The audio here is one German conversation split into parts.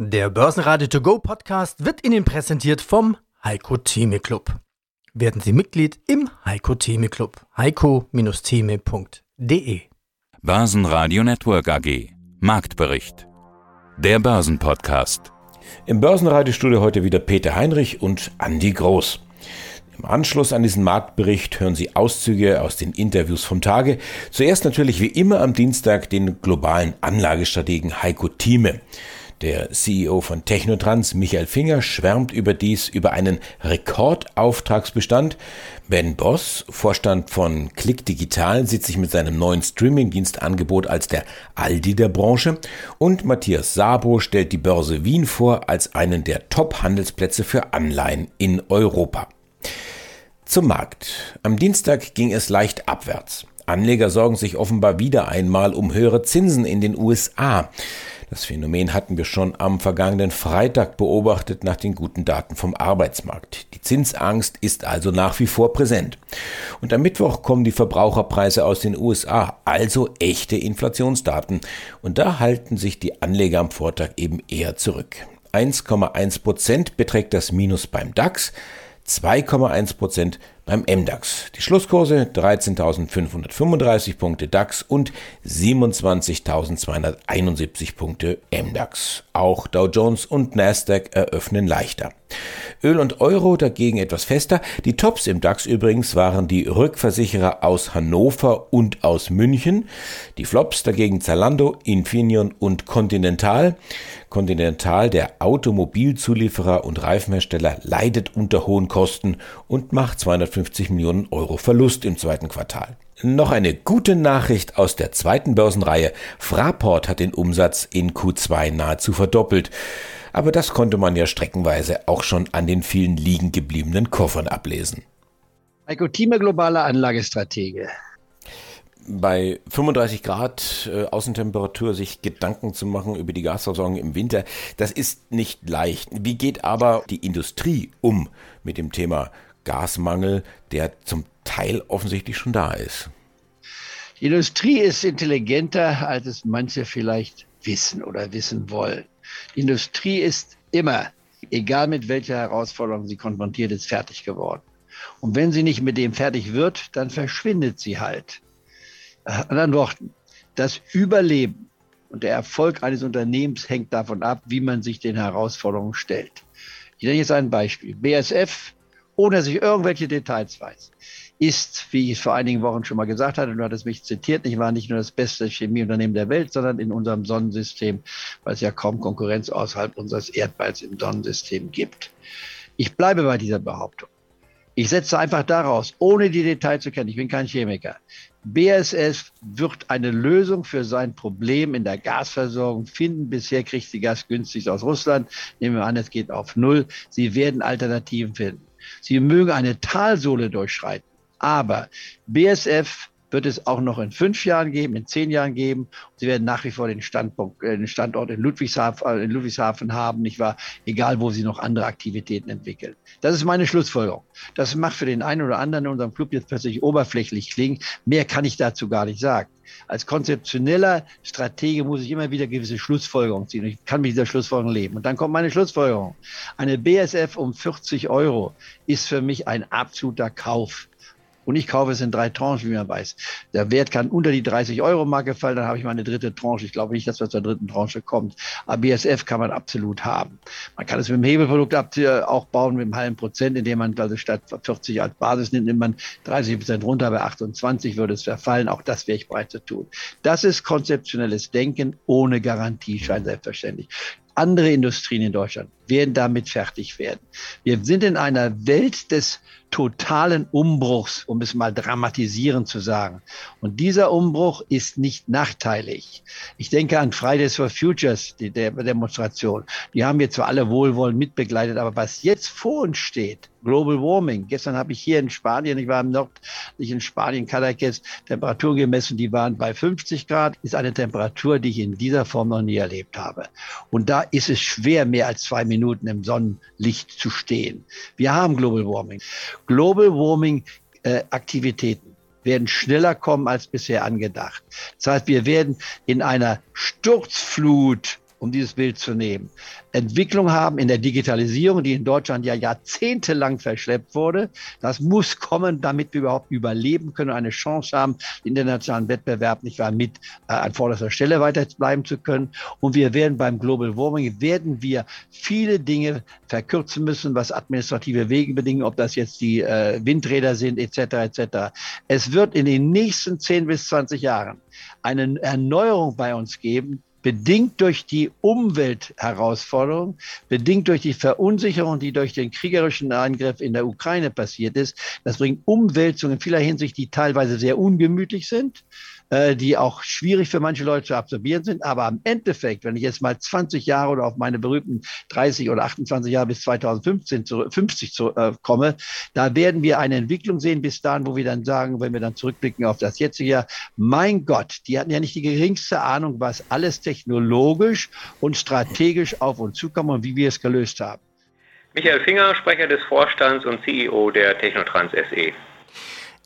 Der Börsenradio To Go Podcast wird Ihnen präsentiert vom Heiko Theme Club. Werden Sie Mitglied im Heiko Theme Club. heiko-theme.de Börsenradio Network AG Marktbericht Der Börsenpodcast Im Börsenradiostudio heute wieder Peter Heinrich und Andi Groß. Im Anschluss an diesen Marktbericht hören Sie Auszüge aus den Interviews vom Tage. Zuerst natürlich wie immer am Dienstag den globalen Anlagestrategen Heiko Thieme. Der CEO von Technotrans, Michael Finger, schwärmt überdies über einen Rekordauftragsbestand. Ben Boss, Vorstand von Click Digital, sieht sich mit seinem neuen Streamingdienstangebot als der Aldi der Branche. Und Matthias Sabo stellt die Börse Wien vor als einen der Top-Handelsplätze für Anleihen in Europa. Zum Markt. Am Dienstag ging es leicht abwärts. Anleger sorgen sich offenbar wieder einmal um höhere Zinsen in den USA. Das Phänomen hatten wir schon am vergangenen Freitag beobachtet nach den guten Daten vom Arbeitsmarkt. Die Zinsangst ist also nach wie vor präsent. Und am Mittwoch kommen die Verbraucherpreise aus den USA, also echte Inflationsdaten. Und da halten sich die Anleger am Vortag eben eher zurück. 1,1 Prozent beträgt das Minus beim DAX, 2,1 Prozent beim MDAX. Die Schlusskurse 13.535 Punkte DAX und 27.271 Punkte MDAX. Auch Dow Jones und Nasdaq eröffnen leichter. Öl und Euro dagegen etwas fester. Die Tops im DAX übrigens waren die Rückversicherer aus Hannover und aus München. Die Flops dagegen Zalando, Infineon und Continental. Continental, der Automobilzulieferer und Reifenhersteller, leidet unter hohen Kosten und macht 250 Millionen Euro Verlust im zweiten Quartal. Noch eine gute Nachricht aus der zweiten Börsenreihe. Fraport hat den Umsatz in Q2 nahezu verdoppelt. Aber das konnte man ja streckenweise auch schon an den vielen liegen gebliebenen Koffern ablesen. Heiko Thieme, globaler Anlagestratege bei 35 Grad äh, Außentemperatur sich Gedanken zu machen über die Gasversorgung im Winter, das ist nicht leicht. Wie geht aber die Industrie um mit dem Thema Gasmangel, der zum Teil offensichtlich schon da ist? Die Industrie ist intelligenter, als es manche vielleicht wissen oder wissen wollen. Die Industrie ist immer, egal mit welcher Herausforderung sie konfrontiert ist, fertig geworden. Und wenn sie nicht mit dem fertig wird, dann verschwindet sie halt. Anderen Worten, das Überleben und der Erfolg eines Unternehmens hängt davon ab, wie man sich den Herausforderungen stellt. Ich nenne jetzt ein Beispiel. BSF, ohne dass ich irgendwelche Details weiß, ist, wie ich es vor einigen Wochen schon mal gesagt hatte, du hattest mich zitiert, ich war nicht nur das beste Chemieunternehmen der Welt, sondern in unserem Sonnensystem, weil es ja kaum Konkurrenz außerhalb unseres Erdballs im Sonnensystem gibt. Ich bleibe bei dieser Behauptung. Ich setze einfach daraus, ohne die Details zu kennen, ich bin kein Chemiker, BASF wird eine Lösung für sein Problem in der Gasversorgung finden. Bisher kriegt sie Gas günstig aus Russland. Nehmen wir an, es geht auf Null. Sie werden Alternativen finden. Sie mögen eine Talsohle durchschreiten. Aber BASF wird es auch noch in fünf Jahren geben, in zehn Jahren geben. Sie werden nach wie vor den, Standpunkt, äh, den Standort in Ludwigshafen, äh, in Ludwigshafen haben, nicht wahr? Egal, wo sie noch andere Aktivitäten entwickeln. Das ist meine Schlussfolgerung. Das macht für den einen oder anderen in unserem Club jetzt plötzlich oberflächlich klingen. Mehr kann ich dazu gar nicht sagen. Als konzeptioneller Stratege muss ich immer wieder gewisse Schlussfolgerungen ziehen. Ich kann mit dieser Schlussfolgerung leben. Und dann kommt meine Schlussfolgerung. Eine BSF um 40 Euro ist für mich ein absoluter Kauf und ich kaufe es in drei Tranchen, wie man weiß. Der Wert kann unter die 30-Euro-Marke fallen, dann habe ich meine dritte Tranche. Ich glaube nicht, dass was zur dritten Tranche kommt. Aber BSF kann man absolut haben. Man kann es mit dem Hebelprodukt auch bauen mit einem halben Prozent, indem man also statt 40 als Basis nimmt, nimmt man 30 Prozent runter, bei 28 würde es verfallen. Auch das wäre ich bereit zu tun. Das ist konzeptionelles Denken ohne Garantieschein, selbstverständlich andere Industrien in Deutschland werden damit fertig werden. Wir sind in einer Welt des totalen Umbruchs, um es mal dramatisierend zu sagen. Und dieser Umbruch ist nicht nachteilig. Ich denke an Fridays for Futures, die der Demonstration. Die haben wir zwar alle wohlwollend mitbegleitet, aber was jetzt vor uns steht, Global Warming. Gestern habe ich hier in Spanien, ich war im Nord, nicht in Spanien, Cadaqués, Temperaturen gemessen, die waren bei 50 Grad. Ist eine Temperatur, die ich in dieser Form noch nie erlebt habe. Und da ist es schwer, mehr als zwei Minuten im Sonnenlicht zu stehen. Wir haben Global Warming. Global Warming äh, Aktivitäten werden schneller kommen als bisher angedacht. Das heißt, wir werden in einer Sturzflut um dieses Bild zu nehmen. Entwicklung haben in der Digitalisierung, die in Deutschland ja jahrzehntelang verschleppt wurde. Das muss kommen, damit wir überhaupt überleben können, eine Chance haben, den internationalen Wettbewerb nicht wahr mit äh, an vorderster Stelle weiter bleiben zu können. Und wir werden beim Global Warming werden wir viele Dinge verkürzen müssen, was administrative Wege bedingen, ob das jetzt die äh, Windräder sind etc. etc. Es wird in den nächsten 10 bis 20 Jahren eine Erneuerung bei uns geben, bedingt durch die Umweltherausforderung, bedingt durch die Verunsicherung, die durch den kriegerischen Angriff in der Ukraine passiert ist. Das bringt Umwälzungen in vieler Hinsicht, die teilweise sehr ungemütlich sind. Äh, die auch schwierig für manche Leute zu absorbieren sind. Aber im Endeffekt, wenn ich jetzt mal 20 Jahre oder auf meine berühmten 30 oder 28 Jahre bis 2015 zu, 50 zu, äh, komme, da werden wir eine Entwicklung sehen bis dahin, wo wir dann sagen, wenn wir dann zurückblicken auf das jetzige Jahr, mein Gott, die hatten ja nicht die geringste Ahnung, was alles technologisch und strategisch auf uns zukommt und wie wir es gelöst haben. Michael Finger, Sprecher des Vorstands und CEO der Technotrans SE.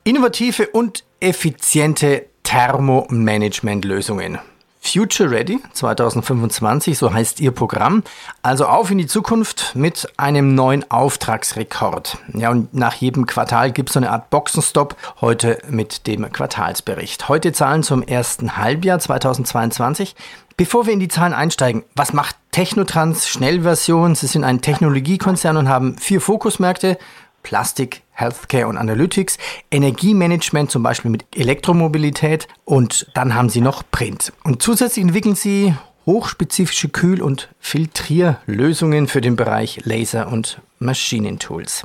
Innovative und effiziente Thermomanagement-Lösungen. Future Ready 2025, so heißt Ihr Programm. Also auf in die Zukunft mit einem neuen Auftragsrekord. Ja, und nach jedem Quartal gibt es so eine Art Boxenstopp. Heute mit dem Quartalsbericht. Heute Zahlen zum ersten Halbjahr 2022. Bevor wir in die Zahlen einsteigen, was macht Technotrans Schnellversion? Sie sind ein Technologiekonzern und haben vier Fokusmärkte. Plastik, Healthcare und Analytics, Energiemanagement zum Beispiel mit Elektromobilität und dann haben sie noch Print. Und zusätzlich entwickeln sie hochspezifische Kühl- und Filtrierlösungen für den Bereich Laser- und Maschinentools.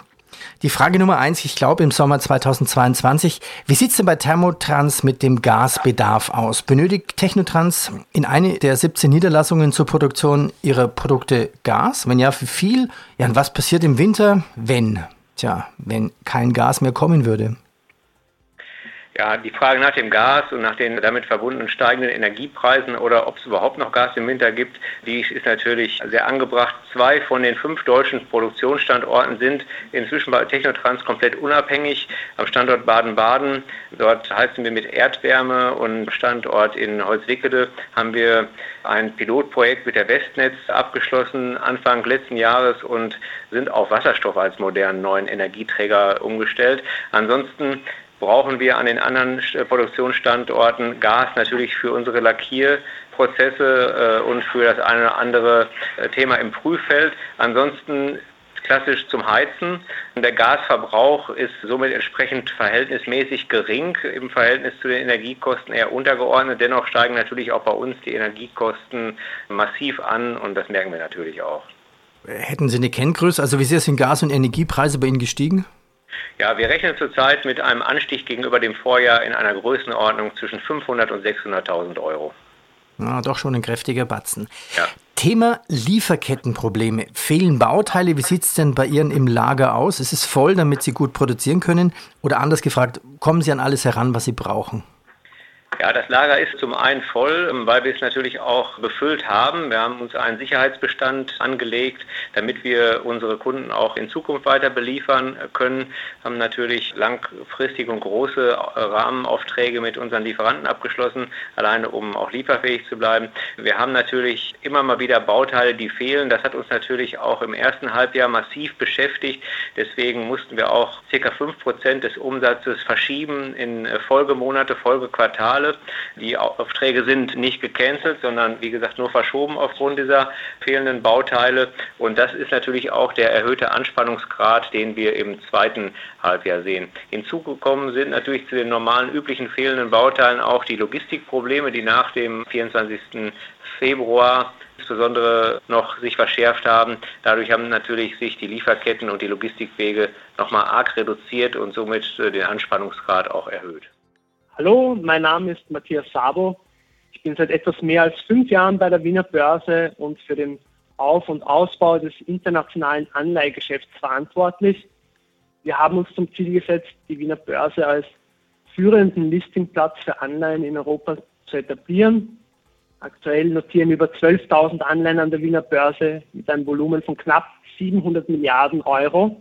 Die Frage Nummer eins, ich glaube im Sommer 2022, wie sieht es denn bei Thermotrans mit dem Gasbedarf aus? Benötigt Technotrans in eine der 17 Niederlassungen zur Produktion ihrer Produkte Gas? Wenn ja, für viel? Ja, und was passiert im Winter, wenn? Tja, wenn kein Gas mehr kommen würde. Ja, die Frage nach dem Gas und nach den damit verbundenen steigenden Energiepreisen oder ob es überhaupt noch Gas im Winter gibt, die ist natürlich sehr angebracht. Zwei von den fünf deutschen Produktionsstandorten sind inzwischen bei Technotrans komplett unabhängig. Am Standort Baden-Baden, dort heizen wir mit Erdwärme und Standort in Holzwickede haben wir ein Pilotprojekt mit der Westnetz abgeschlossen Anfang letzten Jahres und sind auf Wasserstoff als modernen neuen Energieträger umgestellt. Ansonsten brauchen wir an den anderen Produktionsstandorten Gas natürlich für unsere Lackierprozesse äh, und für das eine oder andere äh, Thema im Prüffeld. Ansonsten klassisch zum Heizen. Der Gasverbrauch ist somit entsprechend verhältnismäßig gering im Verhältnis zu den Energiekosten eher untergeordnet. Dennoch steigen natürlich auch bei uns die Energiekosten massiv an und das merken wir natürlich auch. Hätten Sie eine Kenngröße? Also wie sehr sind Gas- und Energiepreise bei Ihnen gestiegen? Ja, wir rechnen zurzeit mit einem Anstieg gegenüber dem Vorjahr in einer Größenordnung zwischen 500 und 600.000 Euro. Na, doch schon ein kräftiger Batzen. Ja. Thema Lieferkettenprobleme. Fehlen Bauteile? Wie sieht es denn bei Ihnen im Lager aus? Ist es voll, damit Sie gut produzieren können? Oder anders gefragt, kommen Sie an alles heran, was Sie brauchen? Ja, das Lager ist zum einen voll, weil wir es natürlich auch befüllt haben. Wir haben uns einen Sicherheitsbestand angelegt, damit wir unsere Kunden auch in Zukunft weiter beliefern können. Haben natürlich langfristig und große Rahmenaufträge mit unseren Lieferanten abgeschlossen, alleine um auch lieferfähig zu bleiben. Wir haben natürlich immer mal wieder Bauteile, die fehlen. Das hat uns natürlich auch im ersten Halbjahr massiv beschäftigt. Deswegen mussten wir auch ca. 5% des Umsatzes verschieben in Folgemonate, Folgequartale. Male. Die Aufträge sind nicht gecancelt, sondern wie gesagt nur verschoben aufgrund dieser fehlenden Bauteile. Und das ist natürlich auch der erhöhte Anspannungsgrad, den wir im zweiten Halbjahr sehen. Hinzugekommen sind natürlich zu den normalen üblichen fehlenden Bauteilen auch die Logistikprobleme, die nach dem 24. Februar insbesondere noch sich verschärft haben. Dadurch haben natürlich sich die Lieferketten und die Logistikwege nochmal arg reduziert und somit den Anspannungsgrad auch erhöht. Hallo, mein Name ist Matthias Sabo. Ich bin seit etwas mehr als fünf Jahren bei der Wiener Börse und für den Auf- und Ausbau des internationalen Anleihgeschäfts verantwortlich. Wir haben uns zum Ziel gesetzt, die Wiener Börse als führenden Listingplatz für Anleihen in Europa zu etablieren. Aktuell notieren über 12.000 Anleihen an der Wiener Börse mit einem Volumen von knapp 700 Milliarden Euro.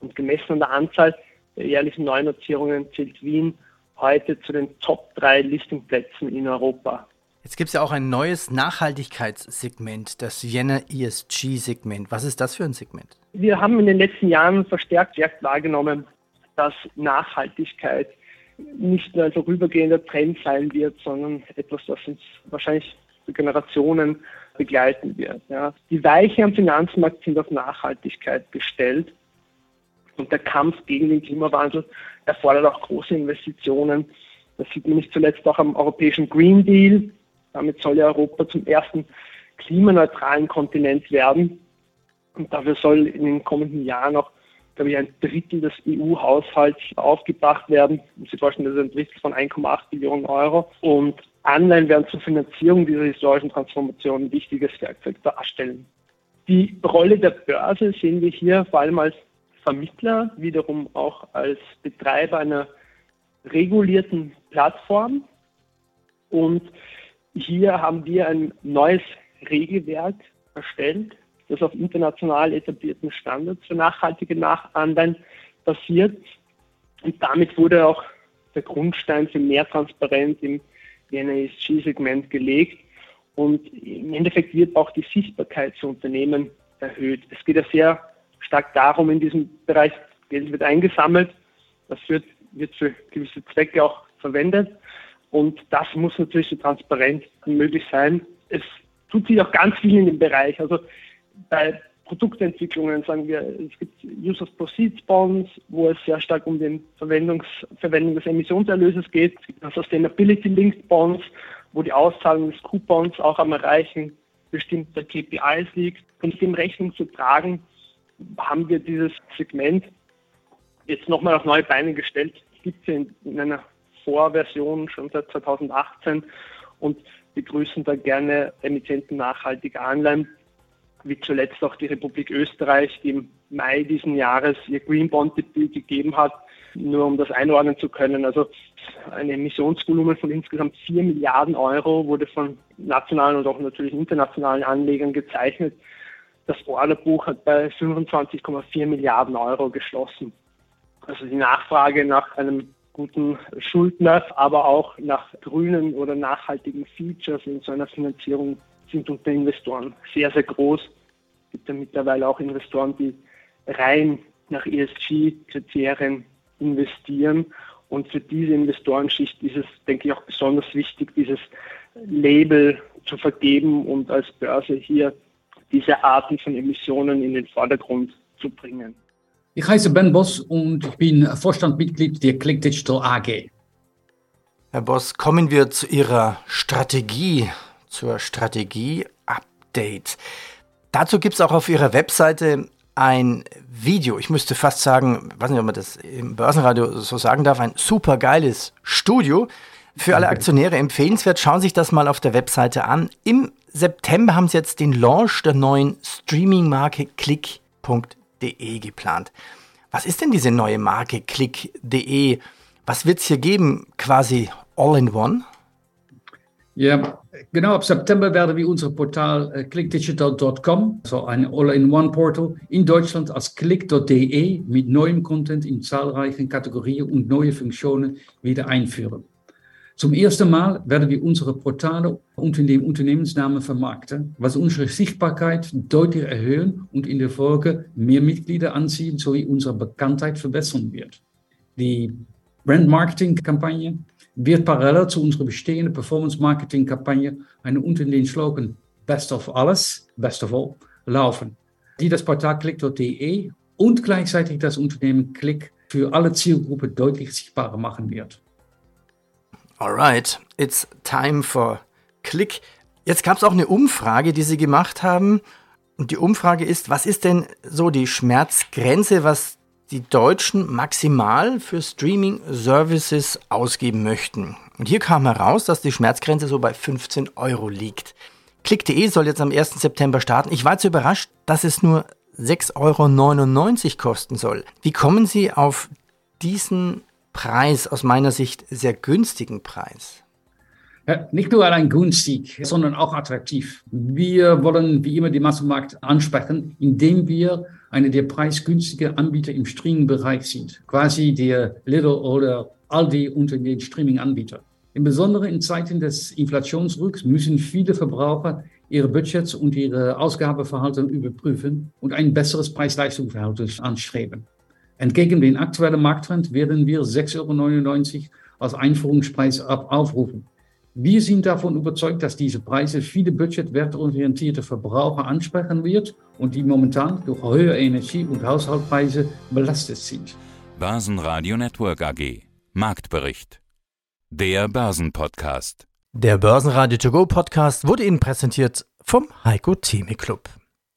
Und gemessen an der Anzahl der jährlichen Neunotierungen zählt Wien heute zu den Top 3 Listingplätzen in Europa. Jetzt gibt es ja auch ein neues Nachhaltigkeitssegment, das Vienna ESG-Segment. Was ist das für ein Segment? Wir haben in den letzten Jahren verstärkt wahrgenommen, dass Nachhaltigkeit nicht nur ein vorübergehender Trend sein wird, sondern etwas, das uns wahrscheinlich für Generationen begleiten wird. Ja. Die Weiche am Finanzmarkt sind auf Nachhaltigkeit gestellt und der Kampf gegen den Klimawandel erfordert auch große Investitionen. Das sieht man nicht zuletzt auch am europäischen Green Deal. Damit soll ja Europa zum ersten klimaneutralen Kontinent werden. Und dafür soll in den kommenden Jahren auch, glaube ich, ein Drittel des EU-Haushalts aufgebracht werden. Sie vorstellen, das ist ein Drittel von 1,8 Billionen Euro. Und Anleihen werden zur Finanzierung dieser historischen Transformation ein wichtiges Werkzeug darstellen. Die Rolle der Börse sehen wir hier vor allem als Vermittler, wiederum auch als Betreiber einer regulierten Plattform. Und hier haben wir ein neues Regelwerk erstellt, das auf international etablierten Standards für nachhaltige Nachanleihen basiert. Und damit wurde auch der Grundstein für mehr Transparenz im ESG-Segment gelegt. Und im Endeffekt wird auch die Sichtbarkeit für Unternehmen erhöht. Es geht ja sehr stark darum, in diesem Bereich Geld wird eingesammelt, das wird, wird für gewisse Zwecke auch verwendet. Und das muss natürlich so transparent möglich sein. Es tut sich auch ganz viel in dem Bereich. Also bei Produktentwicklungen sagen wir, es gibt Use of Proceeds Bonds, wo es sehr stark um die Verwendung des Emissionserlöses geht. Es gibt Sustainability Linked Bonds, wo die Auszahlung des Coupons auch am Erreichen bestimmter KPIs liegt. Und dem Rechnung zu tragen, haben wir dieses Segment jetzt nochmal auf neue Beine gestellt. Es gibt es in, in einer Vorversion schon seit 2018 und begrüßen da gerne Emittenten nachhaltiger Anleihen, wie zuletzt auch die Republik Österreich, die im Mai diesen Jahres ihr Green Bond Debüt gegeben hat, nur um das einordnen zu können. Also ein Emissionsvolumen von insgesamt 4 Milliarden Euro wurde von nationalen und auch natürlich internationalen Anlegern gezeichnet. Das Orderbuch hat bei 25,4 Milliarden Euro geschlossen. Also die Nachfrage nach einem guten Schuldner, aber auch nach grünen oder nachhaltigen Features in so einer Finanzierung sind unter Investoren sehr, sehr groß. Es gibt ja mittlerweile auch Investoren, die rein nach ESG-Kriterien investieren. Und für diese Investorenschicht ist es, denke ich, auch besonders wichtig, dieses Label zu vergeben und als Börse hier diese Arten von Emissionen in den Vordergrund zu bringen. Ich heiße Ben Boss und ich bin Vorstandmitglied der Click Digital AG. Herr Boss, kommen wir zu Ihrer Strategie, zur Strategie-Update. Dazu gibt es auch auf Ihrer Webseite ein Video, ich müsste fast sagen, weiß nicht, ob man das im Börsenradio so sagen darf, ein super geiles Studio. Für alle Aktionäre empfehlenswert, schauen Sie sich das mal auf der Webseite an. Im September haben Sie jetzt den Launch der neuen Streaming-Marke Click.de geplant. Was ist denn diese neue Marke click.de? Was wird es hier geben, quasi all in one? Ja, genau. Ab September werden wir unser Portal äh, clickdigital.com, so ein All-in-One-Portal, in Deutschland als click.de mit neuem Content in zahlreichen Kategorien und neue Funktionen wieder einführen. Zum ersten Mal werden wir unsere Portale unter dem Unternehmensnamen vermarkten, was unsere Sichtbarkeit deutlich erhöhen und in der Folge mehr Mitglieder anziehen sowie unsere Bekanntheit verbessern wird. Die Brand-Marketing-Kampagne wird parallel zu unserer bestehenden Performance-Marketing-Kampagne eine unter den Slogan Best of Alles, Best of All, laufen, die das Portal click.de und gleichzeitig das Unternehmen Click für alle Zielgruppen deutlich sichtbarer machen wird. Alright, it's time for Click. Jetzt gab es auch eine Umfrage, die Sie gemacht haben. Und die Umfrage ist, was ist denn so die Schmerzgrenze, was die Deutschen maximal für Streaming-Services ausgeben möchten? Und hier kam heraus, dass die Schmerzgrenze so bei 15 Euro liegt. Click.de soll jetzt am 1. September starten. Ich war jetzt überrascht, dass es nur 6,99 Euro kosten soll. Wie kommen Sie auf diesen Preis, aus meiner Sicht sehr günstigen Preis? Ja, nicht nur allein günstig, sondern auch attraktiv. Wir wollen wie immer den Massenmarkt ansprechen, indem wir eine der preisgünstigen Anbieter im Streaming-Bereich sind. Quasi der Little oder Aldi unter den Streaming-Anbietern. Im Besonderen in Zeiten des Inflationsrücks müssen viele Verbraucher ihre Budgets und ihre Ausgabeverhalten überprüfen und ein besseres Preis-Leistung-Verhältnis anstreben. Entgegen dem aktuellen Markttrend werden wir 6,99 Euro als Einführungspreis aufrufen. Wir sind davon überzeugt, dass diese Preise viele budgetwertorientierte Verbraucher ansprechen wird und die momentan durch höhere Energie- und Haushaltspreise belastet sind. Börsenradio Network AG Marktbericht der Börsenpodcast. Der Börsenradio To Go Podcast wurde Ihnen präsentiert vom Heiko Theme Club.